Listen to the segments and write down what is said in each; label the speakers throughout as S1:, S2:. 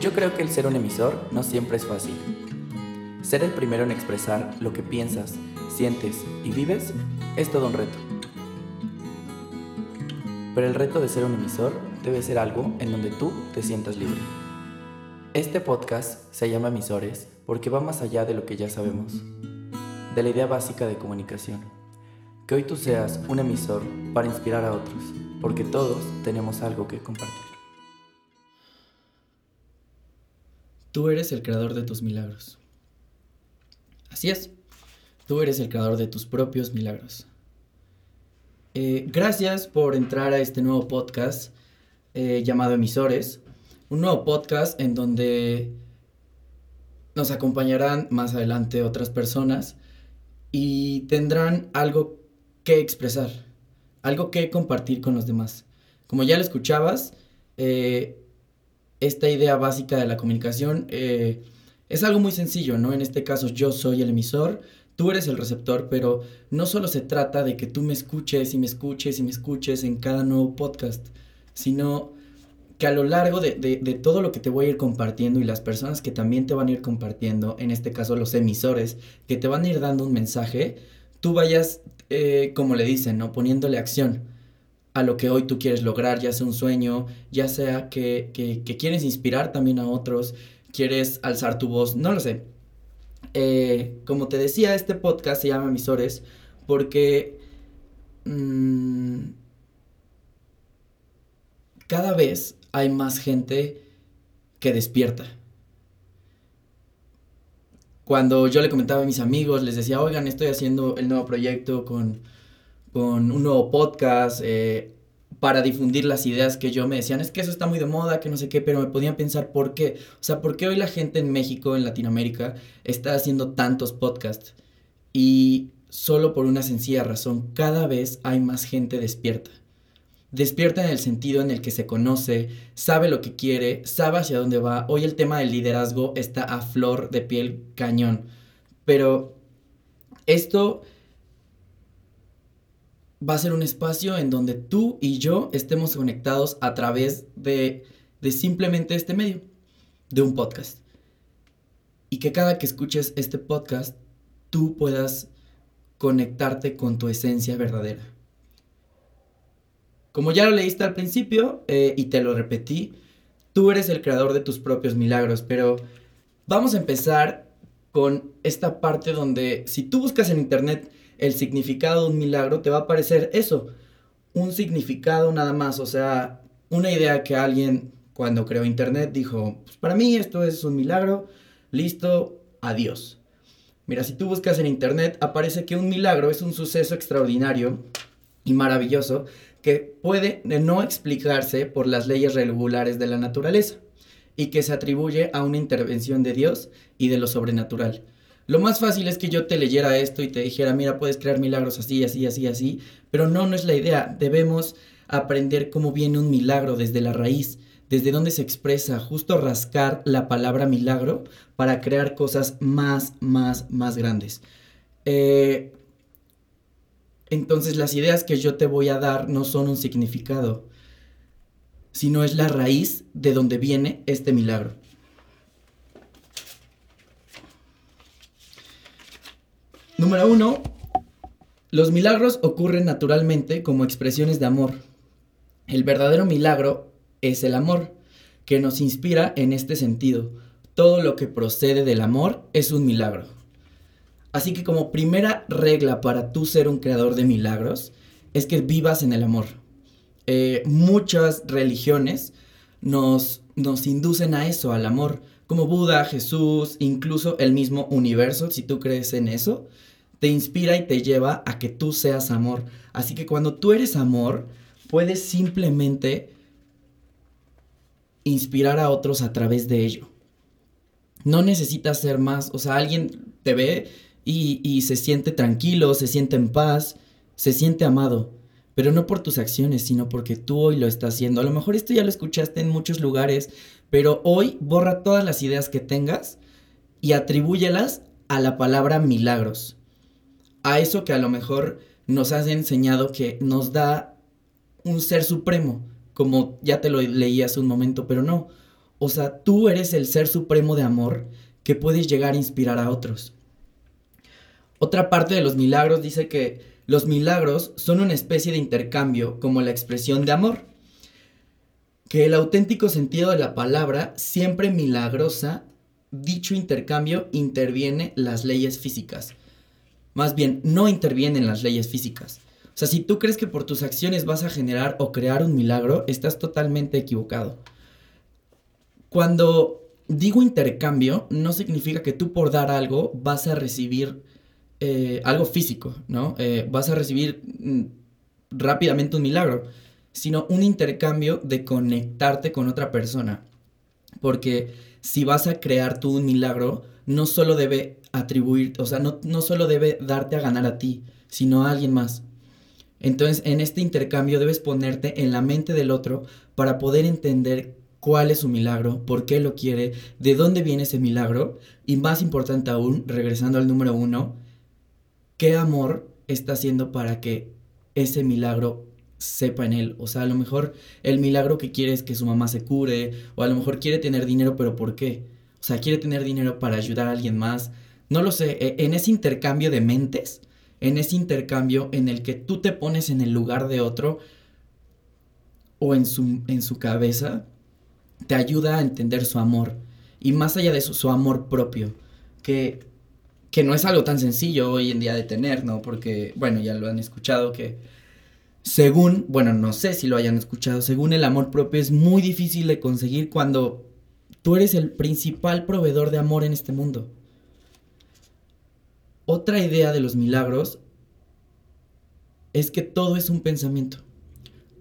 S1: Yo creo que el ser un emisor no siempre es fácil. Ser el primero en expresar lo que piensas, sientes y vives es todo un reto. Pero el reto de ser un emisor debe ser algo en donde tú te sientas libre. Este podcast se llama Emisores porque va más allá de lo que ya sabemos, de la idea básica de comunicación. Que hoy tú seas un emisor para inspirar a otros, porque todos tenemos algo que compartir.
S2: Tú eres el creador de tus milagros. Así es, tú eres el creador de tus propios milagros. Eh, gracias por entrar a este nuevo podcast eh, llamado Emisores. Un nuevo podcast en donde nos acompañarán más adelante otras personas y tendrán algo que expresar, algo que compartir con los demás. Como ya lo escuchabas, eh, esta idea básica de la comunicación es algo muy sencillo, ¿no? En este caso yo soy el emisor, tú eres el receptor, pero no solo se trata de que tú me escuches y me escuches y me escuches en cada nuevo podcast, sino que a lo largo de, todo lo que te voy a ir compartiendo y las personas que también te van a ir compartiendo, en este caso los emisores, que te van a ir dando un mensaje, tú vayas, eh, como le dicen, ¿no? Poniéndole acción a lo que hoy tú quieres lograr, ya sea un sueño, ya sea que, que quieres inspirar también a otros, quieres alzar tu voz, no lo sé eh, como te decía, este podcast se llama Emisores porque mm, cada vez hay más gente que despierta. Cuando yo le comentaba a mis amigos, les decía, oigan, estoy haciendo el nuevo proyecto con, con un nuevo podcast, eh, para difundir las ideas que yo me decían, es que eso está muy de moda, que no sé qué, pero me podían pensar por qué. O sea, ¿por qué hoy la gente en México, en Latinoamérica, está haciendo tantos podcasts? Y solo por una sencilla razón, cada vez hay más gente despierta. Despierta en el sentido en el que se conoce, sabe lo que quiere, sabe hacia dónde va. Hoy el tema del liderazgo está a flor de piel cañón. Pero esto va a ser un espacio en donde tú y yo estemos conectados a través de, de simplemente este medio, de un podcast. Y que cada que escuches este podcast, tú puedas conectarte con tu esencia verdadera. Como ya lo leíste al principio eh, y te lo repetí, tú eres el creador de tus propios milagros, pero vamos a empezar con esta parte donde si tú buscas en internet el significado de un milagro, te va a parecer eso, un significado nada más, o sea, una idea que alguien cuando creó Internet dijo, pues para mí esto es un milagro, listo, adiós. Mira, si tú buscas en Internet, aparece que un milagro es un suceso extraordinario y maravilloso que puede no explicarse por las leyes regulares de la naturaleza y que se atribuye a una intervención de Dios y de lo sobrenatural. Lo más fácil es que yo te leyera esto y te dijera, mira, puedes crear milagros así, así, así, así, pero no, no es la idea. Debemos aprender cómo viene un milagro desde la raíz, desde dónde se expresa, justo rascar la palabra milagro para crear cosas más, más, más grandes. Eh, entonces las ideas que yo te voy a dar no son un significado, sino es la raíz de donde viene este milagro. Número uno, los milagros ocurren naturalmente como expresiones de amor. El verdadero milagro es el amor, que nos inspira en este sentido. Todo lo que procede del amor es un milagro. Así que como primera regla para tú ser un creador de milagros, es que vivas en el amor. Eh, muchas religiones nos, nos inducen a eso, al amor, como Buda, Jesús, incluso el mismo universo, si tú crees en eso, te inspira y te lleva a que tú seas amor. Así que cuando tú eres amor, puedes simplemente inspirar a otros a través de ello. No necesitas ser más, o sea, alguien te ve y, se siente tranquilo, se siente en paz, se siente amado, pero no por tus acciones, sino porque tú hoy lo estás haciendo. A lo mejor esto ya lo escuchaste en muchos lugares, pero hoy borra todas las ideas que tengas y atribúyelas a la palabra milagros a eso que a lo mejor nos has enseñado que nos da un ser supremo, como ya te lo leí hace un momento, pero no. O sea, tú eres el ser supremo de amor que puedes llegar a inspirar a otros. Otra parte de los milagros dice que los milagros son una especie de intercambio como la expresión de amor. Que el auténtico sentido de la palabra, siempre milagrosa, dicho intercambio interviene las leyes físicas. Más bien, no intervienen las leyes físicas. O sea, si tú crees que por tus acciones vas a generar o crear un milagro, estás totalmente equivocado. Cuando digo intercambio, no significa que tú por dar algo vas a recibir eh, algo físico, ¿no? Eh, vas a recibir mm, rápidamente un milagro, sino un intercambio de conectarte con otra persona. Porque si vas a crear tú un milagro, no solo debe atribuir, o sea, no, no solo debe darte a ganar a ti, sino a alguien más. Entonces, en este intercambio debes ponerte en la mente del otro para poder entender cuál es su milagro, por qué lo quiere, de dónde viene ese milagro y más importante aún, regresando al número uno, qué amor está haciendo para que ese milagro sepa en él. O sea, a lo mejor el milagro que quiere es que su mamá se cure, o a lo mejor quiere tener dinero, pero ¿por qué? O sea, quiere tener dinero para ayudar a alguien más. No lo sé, e, en ese intercambio de mentes, en ese intercambio en el que tú te pones en el lugar de otro o en su, en su cabeza, te ayuda a entender su amor. Y más allá de eso, su amor propio, que, que no es algo tan sencillo hoy en día de tener, ¿no? Porque, bueno, ya lo han escuchado que según, bueno, no sé si lo hayan escuchado, según el amor propio es muy difícil de conseguir cuando tú eres el principal proveedor de amor en este mundo. Otra idea de los milagros es que todo es un pensamiento.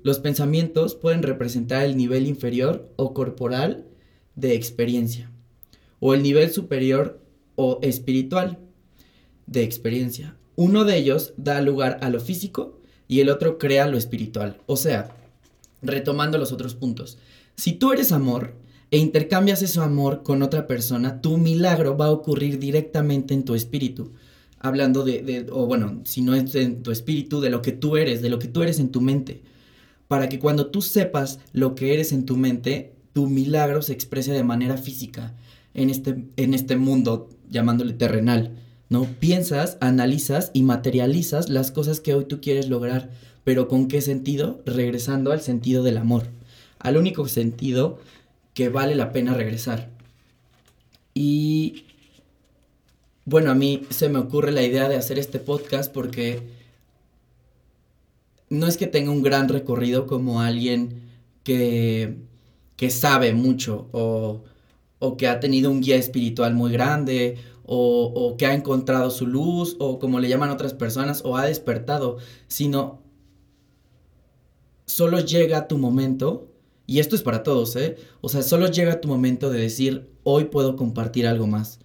S2: Los pensamientos pueden representar el nivel inferior o corporal de experiencia, o el nivel superior o espiritual de experiencia. Uno de ellos da lugar a lo físico y el otro crea lo espiritual. O sea, retomando los otros puntos, si tú eres amor e intercambias ese amor con otra persona, tu milagro va a ocurrir directamente en tu espíritu hablando de, o bueno, si no es en tu espíritu, de lo que tú eres, de lo que tú eres en tu mente. Para que cuando tú sepas lo que eres en tu mente, tu milagro se exprese de manera física en este, en este mundo, llamándole terrenal. ¿no? Piensas, analizas y materializas las cosas que hoy tú quieres lograr, pero ¿con qué sentido? Regresando al sentido del amor, al único sentido que vale la pena regresar. Y bueno, a mí se me ocurre la idea de hacer este podcast porque no es que tenga un gran recorrido como alguien que, que sabe mucho o, o, que ha tenido un guía espiritual muy grande o, o que ha encontrado su luz o como le llaman otras personas o ha despertado, sino solo llega tu momento y esto es para todos, ¿eh? O sea, solo llega tu momento de decir, hoy puedo compartir algo más.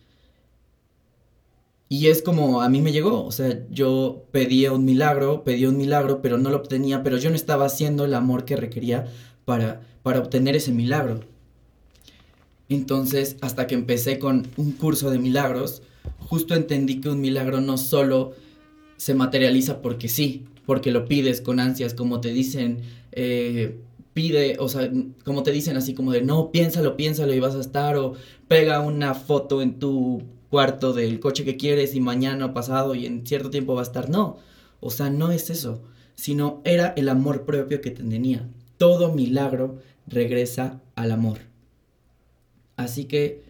S2: Y es como a mí me llegó, o sea, yo pedía un milagro, pedía un milagro, pero no lo obtenía, pero yo no estaba haciendo el amor que requería para, para obtener ese milagro. Entonces, hasta que empecé con un curso de milagros, justo entendí que un milagro no solo se materializa porque sí, porque lo pides con ansias, como te dicen, eh, pide, o sea, como te dicen así como de, no, piénsalo, piénsalo y vas a estar, o pega una foto en tu cuarto del coche que quieres y mañana pasado y en cierto tiempo va a estar. No, o sea, no es eso, sino era el amor propio que tenía. Todo milagro regresa al amor. Así que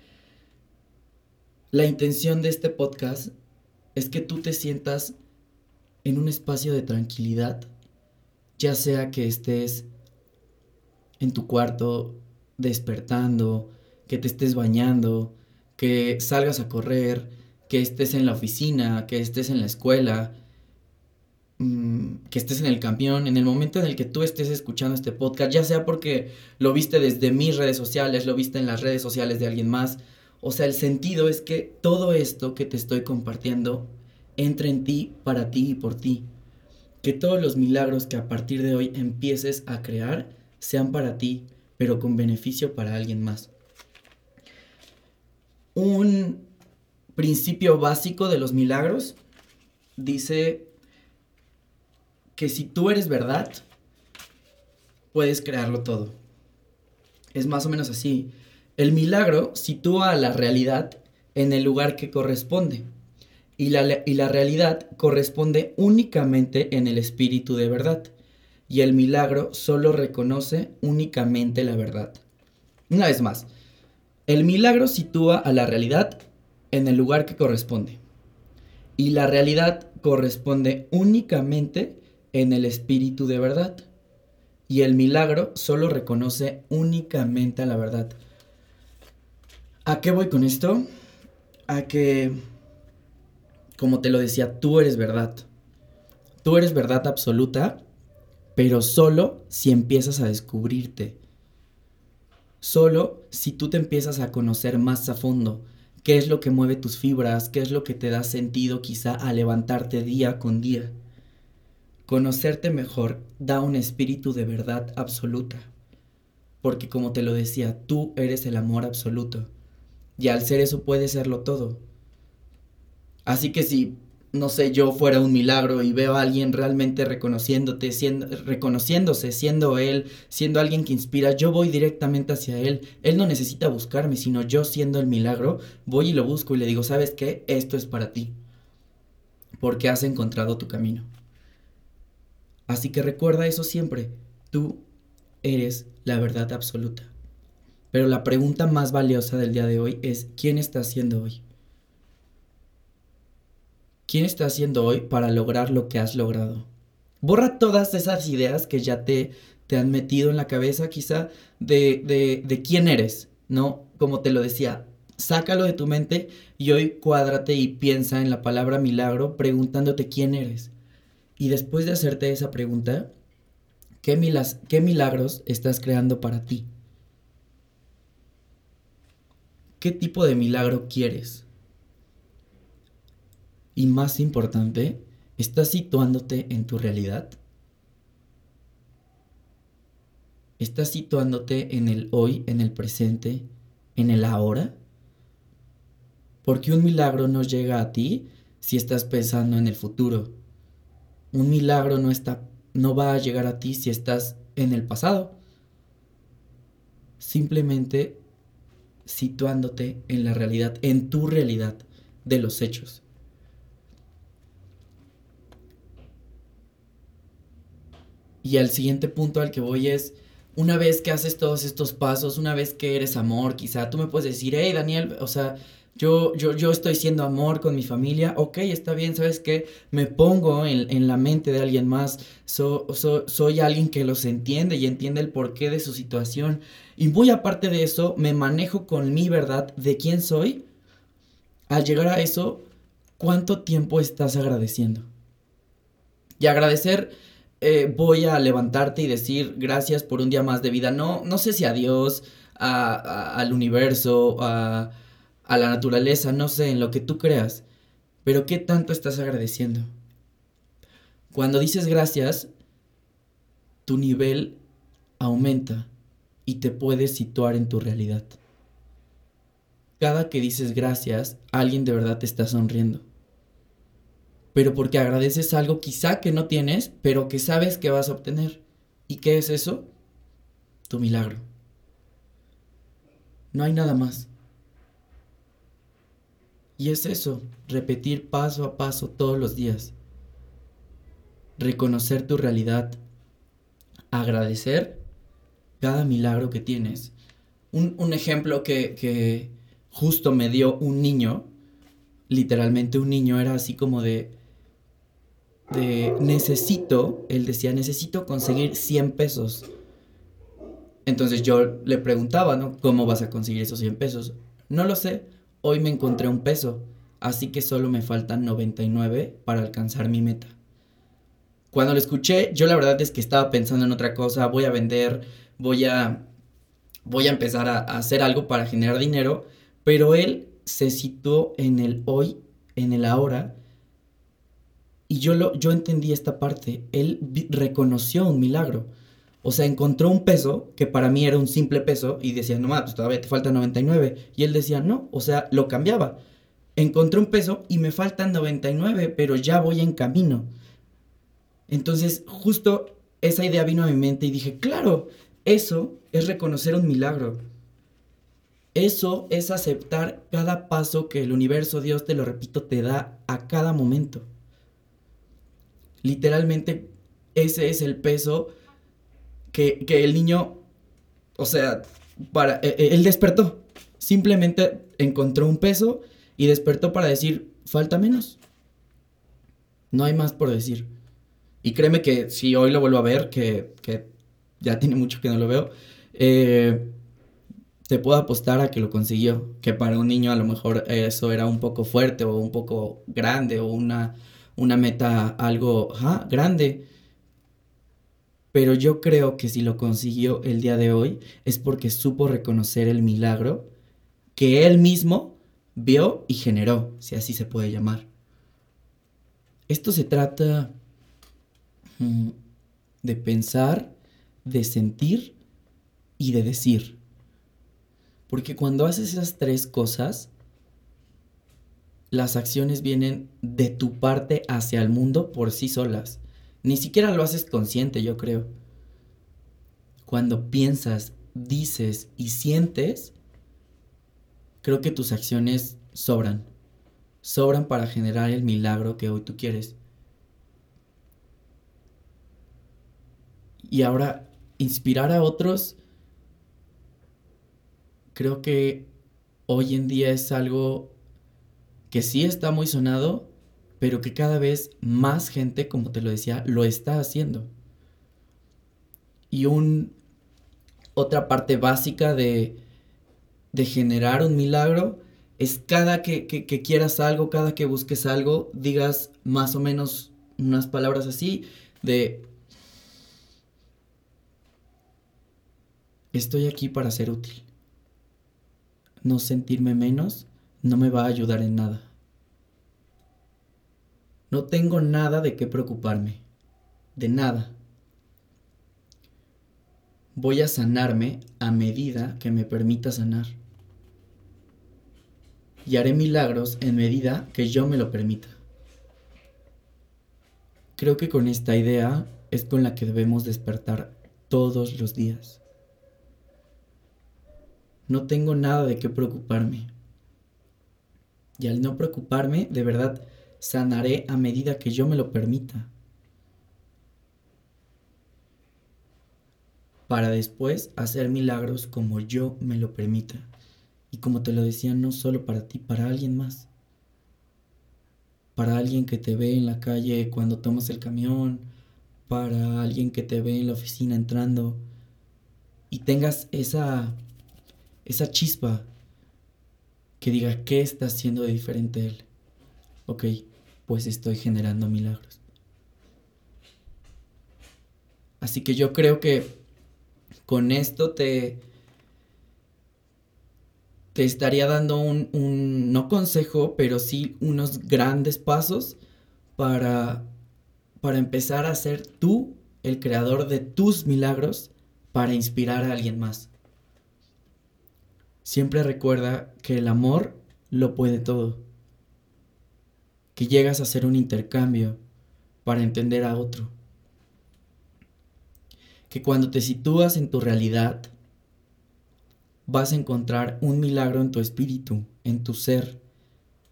S2: la intención de este podcast es que tú te sientas en un espacio de tranquilidad, ya sea que estés en tu cuarto despertando, que te estés bañando, que salgas a correr, que estés en la oficina, que estés en la escuela, mm, que estés en el camión, en el momento en el que tú estés escuchando este podcast, ya sea porque lo viste desde mis redes sociales, lo viste en las redes sociales de alguien más, o sea, el sentido es que todo esto que te estoy compartiendo entre en ti, para ti y por ti. Que todos los milagros que a partir de hoy empieces a crear sean para ti, pero con beneficio para alguien más un principio básico de los milagros. Dice que si tú eres verdad, puedes crearlo todo. Es más o menos así. El milagro sitúa a la realidad en el lugar que corresponde. Y la, y la realidad corresponde únicamente en el espíritu de verdad. Y el milagro solo reconoce únicamente la verdad. Una vez más, el milagro sitúa a la realidad en el lugar que corresponde. Y la realidad corresponde únicamente en el espíritu de verdad. Y el milagro solo reconoce únicamente a la verdad. ¿A qué voy con esto? A que, como te lo decía, tú eres verdad. Tú eres verdad absoluta, pero solo si empiezas a descubrirte. Solo si tú te empiezas a conocer más a fondo, qué es lo que mueve tus fibras, qué es lo que te da sentido quizá a levantarte día con día. Conocerte mejor da un espíritu de verdad absoluta, porque como te lo decía, tú eres el amor absoluto, y al ser eso puede serlo todo. Así que si no sé, yo fuera un milagro y veo a alguien realmente reconociéndote, siendo, reconociéndose, siendo él, siendo alguien que inspira, yo voy directamente hacia él. Él no necesita buscarme, sino yo siendo el milagro, voy y lo busco y le digo, ¿sabes qué? Esto es para ti. Porque has encontrado tu camino. Así que recuerda eso siempre. Tú eres la verdad absoluta. Pero la pregunta más valiosa del día de hoy es, ¿quién estás siendo hoy? ¿Quién está haciendo hoy para lograr lo que has logrado? Borra todas esas ideas que ya te, te han metido en la cabeza quizá de, de, quién eres, ¿no? Como te lo decía, sácalo de tu mente y hoy cuádrate y piensa en la palabra milagro preguntándote quién eres. Y después de hacerte esa pregunta, ¿qué, milas, qué milagros estás creando para ti? ¿Qué tipo de milagro quieres? Y más importante, ¿estás situándote en tu realidad? ¿Estás situándote en el hoy, en el presente, en el ahora? Porque un milagro no llega a ti si estás pensando en el futuro. Un milagro no está no va a llegar a ti si estás en el pasado. Simplemente situándote en la realidad, en tu realidad de los hechos. Y al siguiente punto al que voy es, una vez que haces todos estos pasos, una vez que eres amor, quizá tú me puedes decir, hey Daniel, o sea, yo, yo, yo estoy siendo amor con mi familia, ok, está bien, ¿sabes qué? Me pongo en, la mente de alguien más, soy alguien que los entiende y entiende el porqué de su situación. Y muy aparte de eso, me manejo con mi verdad de quién soy. Al llegar a eso, ¿cuánto tiempo estás agradeciendo? Y agradecer eh, voy a levantarte y decir gracias por un día más de vida. No, no sé si a Dios, al universo, a, a la naturaleza, no sé, en lo que tú creas. Pero ¿qué tanto estás agradeciendo? Cuando dices gracias, tu nivel aumenta y te puedes situar en tu realidad. Cada que dices gracias, alguien de verdad te está sonriendo pero porque agradeces algo quizá que no tienes, pero que sabes que vas a obtener. ¿Y qué es eso? Tu milagro. No hay nada más. Y es eso, repetir paso a paso todos los días. Reconocer tu realidad. Agradecer cada milagro que tienes. Un, ejemplo que, que justo me dio un niño, literalmente un niño, era así como de, de necesito, él decía, necesito conseguir 100 pesos. Entonces yo le preguntaba, ¿no? ¿Cómo vas a conseguir esos 100 pesos? No lo sé, hoy me encontré un peso, así que solo me faltan 99 para alcanzar mi meta. Cuando lo escuché, yo la verdad es que estaba pensando en otra cosa, voy a vender, voy a voy a empezar a, a hacer algo para generar dinero, pero él se situó en el hoy, en el ahora, y yo, lo, yo entendí esta parte. Él reconoció un milagro. O sea, encontró un peso que para mí era un simple peso y decía, no, pues todavía te falta 99. Y él decía, no, o sea, lo cambiaba. Encontré un peso y me faltan 99, pero ya voy en camino. Entonces, justo esa idea vino a mi mente y dije, claro, eso es reconocer un milagro. Eso es aceptar cada paso que el universo, Dios, te lo repito, te da a cada momento. Literalmente, ese es el peso que, el niño, o sea, para, e, e, él despertó. Simplemente encontró un peso y despertó para decir, falta menos. No hay más por decir. Y créeme que si hoy lo vuelvo a ver, que, que ya tiene mucho que no lo veo, eh, te puedo apostar a que lo consiguió. Que para un niño a lo mejor eso era un poco fuerte o un poco grande o una, una meta algo grande. Pero yo creo que si lo consiguió el día de hoy es porque supo reconocer el milagro que él mismo vio y generó, si así se puede llamar. Esto se trata mm, de pensar, de sentir y de decir. Porque cuando haces esas tres cosas, las acciones vienen de tu parte hacia el mundo por sí solas. Ni siquiera lo haces consciente, yo creo. Cuando piensas, dices y sientes, creo que tus acciones sobran. Sobran para generar el milagro que hoy tú quieres. Y ahora, inspirar a otros, creo que hoy en día es algo que sí está muy sonado, pero que cada vez más gente, como te lo decía, lo está haciendo. Y un, otra parte básica de, de generar un milagro es cada que, quieras algo, cada que busques algo, digas más o menos unas palabras así de estoy aquí para ser útil. No sentirme menos no me va a ayudar en nada. No tengo nada de qué preocuparme. De nada. Voy a sanarme a medida que me permita sanar y haré milagros en medida que yo me lo permita. Creo que con esta idea es con la que debemos despertar todos los días. No tengo nada de qué preocuparme. Y al no preocuparme, de verdad, sanaré a medida que yo me lo permita. Para después hacer milagros como yo me lo permita. Y como te lo decía, no solo para ti, para alguien más. Para alguien que te ve en la calle cuando tomas el camión, para alguien que te ve en la oficina entrando y tengas esa esa chispa que diga qué está haciendo de diferente él. Ok, pues estoy generando milagros. Así que yo creo que con esto te te estaría dando un, no consejo, pero sí unos grandes pasos para, para empezar a ser tú el creador de tus milagros para inspirar a alguien más. Siempre recuerda que el amor lo puede todo, llegas a hacer un intercambio para entender a otro, que cuando te sitúas en tu realidad, vas a encontrar un milagro en tu espíritu, en tu ser,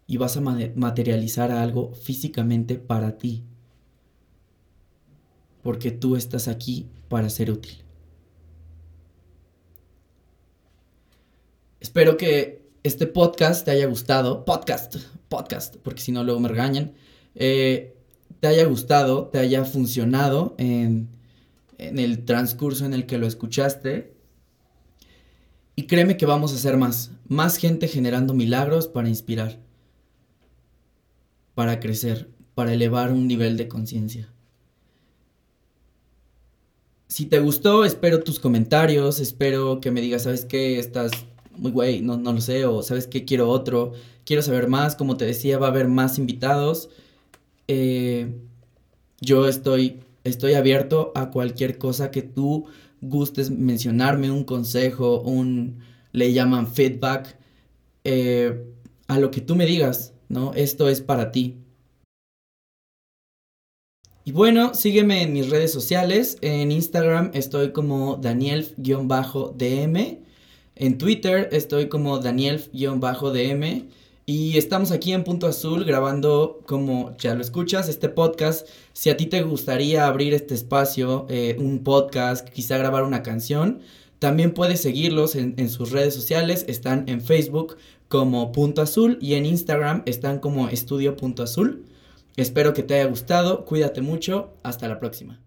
S2: y vas a materializar algo físicamente para ti. Porque tú estás aquí para ser útil. Espero que este podcast te haya gustado. Podcast, podcast, porque si no luego me regañan. Eh, te haya gustado, te haya funcionado en, en el transcurso en el que lo escuchaste y créeme que vamos a hacer más. Más gente generando milagros para inspirar. Para crecer. Para elevar un nivel de conciencia. Si te gustó, espero tus comentarios. Espero que me digas, ¿sabes qué? Estás muy güey, no, no lo sé. O ¿sabes qué? Quiero otro. Quiero saber más. Como te decía, va a haber más invitados. Eh, yo estoy, estoy abierto a cualquier cosa que tú gustes mencionarme un consejo, un, le llaman feedback, eh, a lo que tú me digas, ¿no? Esto es para ti. Y bueno, sígueme en mis redes sociales. En Instagram estoy como Daniel-DM. En Twitter estoy como Daniel-DM. Y estamos aquí en Punto Azul grabando, como ya lo escuchas, este podcast. Si a ti te gustaría abrir este espacio, eh, un podcast, quizá grabar una canción, también puedes seguirlos en, en, sus redes sociales. Están en Facebook como Punto Azul y en Instagram están como Estudio Punto Azul. Espero que te haya gustado, cuídate mucho, hasta la próxima.